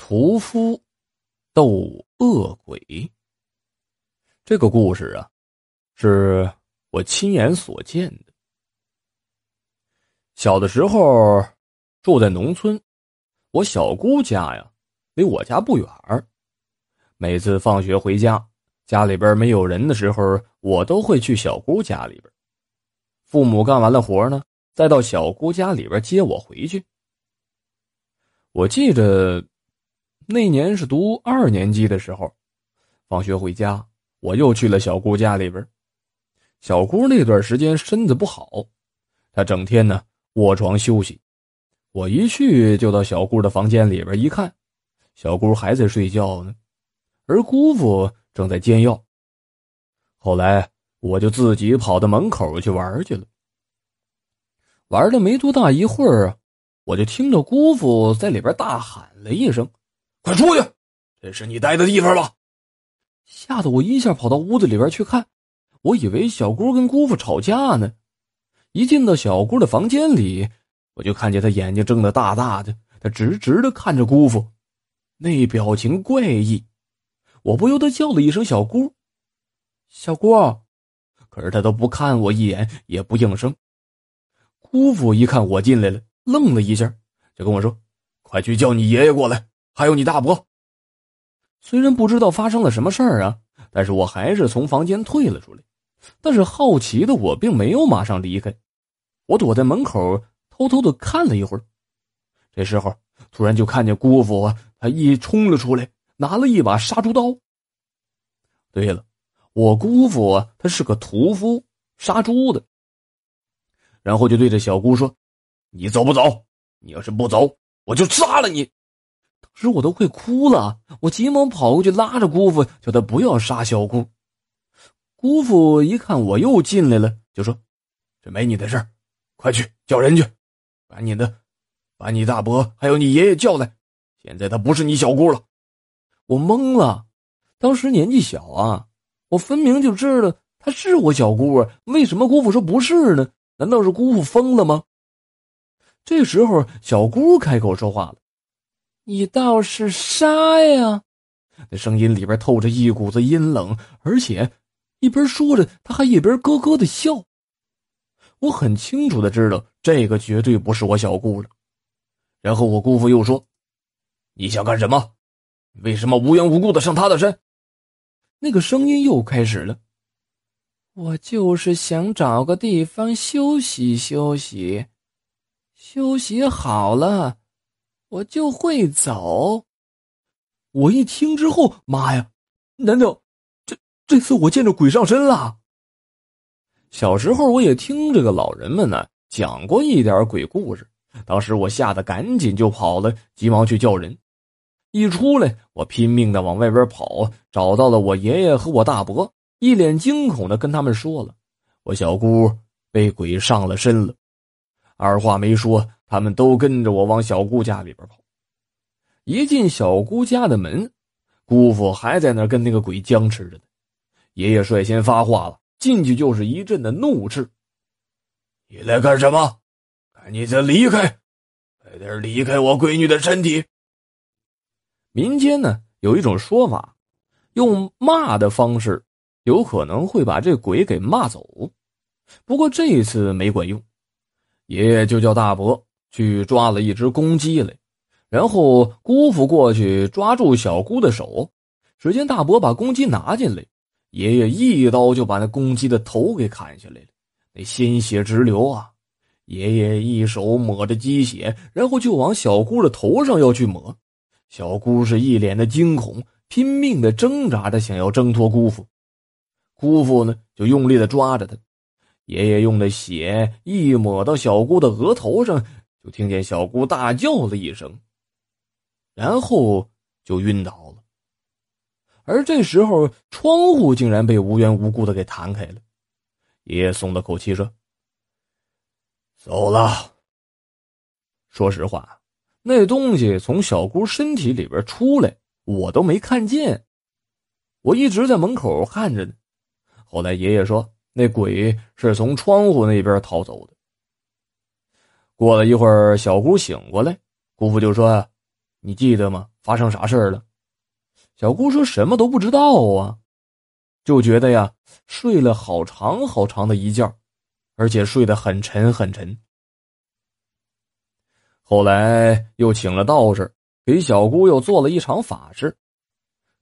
屠夫斗恶鬼。这个故事啊，是我亲眼所见的。小的时候住在农村，我小姑家呀，离我家不远每次放学回家，家里边没有人的时候，我都会去小姑家里边。父母干完了活呢，再到小姑家里边接我回去。我记着。那年是读二年级的时候，放学回家，我又去了小姑家里边。小姑那段时间身子不好，她整天呢卧床休息。我一去就到小姑的房间里边一看，小姑还在睡觉呢，而姑父正在煎药。后来我就自己跑到门口去玩去了。玩了没多大一会儿，我就听到姑父在里边大喊了一声。快出去！这是你待的地方吧？吓得我一下跑到屋子里边去看，我以为小姑跟姑父吵架呢。一进到小姑的房间里，我就看见她眼睛睁得大大的，她直直的看着姑父，那表情怪异。我不由得叫了一声“小姑”，小姑，可是她都不看我一眼，也不应声。姑父一看我进来了，愣了一下，就跟我说：“快去叫你爷爷过来。”还有你大伯。虽然不知道发生了什么事儿啊，但是我还是从房间退了出来。但是好奇的我并没有马上离开，我躲在门口偷偷的看了一会儿。这时候突然就看见姑父啊，他一冲了出来，拿了一把杀猪刀。对了，我姑父啊，他是个屠夫，杀猪的。然后就对着小姑说：“你走不走？你要是不走，我就杀了你。”当时我都快哭了，我急忙跑过去拉着姑父，叫他不要杀小姑。姑父一看我又进来了，就说：“这没你的事快去叫人去，把你的，把你大伯还有你爷爷叫来。现在他不是你小姑了。”我懵了，当时年纪小啊，我分明就知道他是我小姑啊，为什么姑父说不是呢？难道是姑父疯了吗？这时候，小姑开口说话了。你倒是杀呀！那声音里边透着一股子阴冷，而且一边说着，他还一边咯咯的笑。我很清楚的知道，这个绝对不是我小姑了。然后我姑父又说：“你想干什么？为什么无缘无故的上他的身？”那个声音又开始了：“我就是想找个地方休息休息，休息好了。”我就会走。我一听之后，妈呀！难道这这次我见着鬼上身了？小时候我也听这个老人们呢讲过一点鬼故事，当时我吓得赶紧就跑了，急忙去叫人。一出来，我拼命的往外边跑，找到了我爷爷和我大伯，一脸惊恐的跟他们说了：我小姑被鬼上了身了。二话没说。他们都跟着我往小姑家里边跑。一进小姑家的门，姑父还在那跟那个鬼僵持着呢。爷爷率先发话了，进去就是一阵的怒斥：“你来干什么？赶紧离开，快点离开我闺女的身体！”民间呢有一种说法，用骂的方式，有可能会把这鬼给骂走。不过这一次没管用，爷爷就叫大伯。去抓了一只公鸡来，然后姑父过去抓住小姑的手，只见大伯把公鸡拿进来，爷爷一刀就把那公鸡的头给砍下来了，那鲜血直流啊！爷爷一手抹着鸡血，然后就往小姑的头上要去抹，小姑是一脸的惊恐，拼命的挣扎着想要挣脱姑父，姑父呢就用力的抓着他，爷爷用的血一抹到小姑的额头上。就听见小姑大叫了一声，然后就晕倒了。而这时候，窗户竟然被无缘无故的给弹开了。爷爷松了口气说：“走了。”说实话，那东西从小姑身体里边出来，我都没看见。我一直在门口看着呢。后来爷爷说，那鬼是从窗户那边逃走的。过了一会儿，小姑醒过来，姑父就说：“你记得吗？发生啥事儿了？小姑说什么都不知道啊，就觉得呀，睡了好长好长的一觉，而且睡得很沉很沉。后来又请了道士，给小姑又做了一场法事。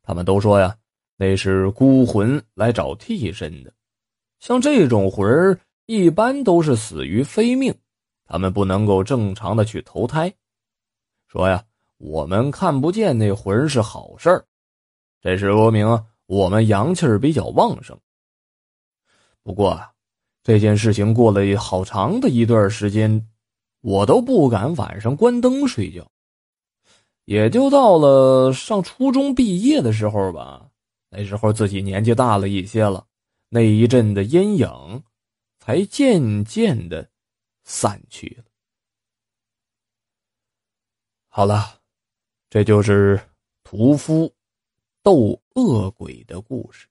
他们都说呀，那是孤魂来找替身的。像这种魂儿，一般都是死于非命，他们不能够正常的去投胎。说呀，我们看不见那魂是好事儿，这是说明我们阳气儿比较旺盛。不过啊，这件事情过了好长的一段时间，我都不敢晚上关灯睡觉。也就到了上初中毕业的时候吧，那时候自己年纪大了一些了。那一阵的阴影，才渐渐的散去了。好了，这就是屠夫斗恶鬼的故事。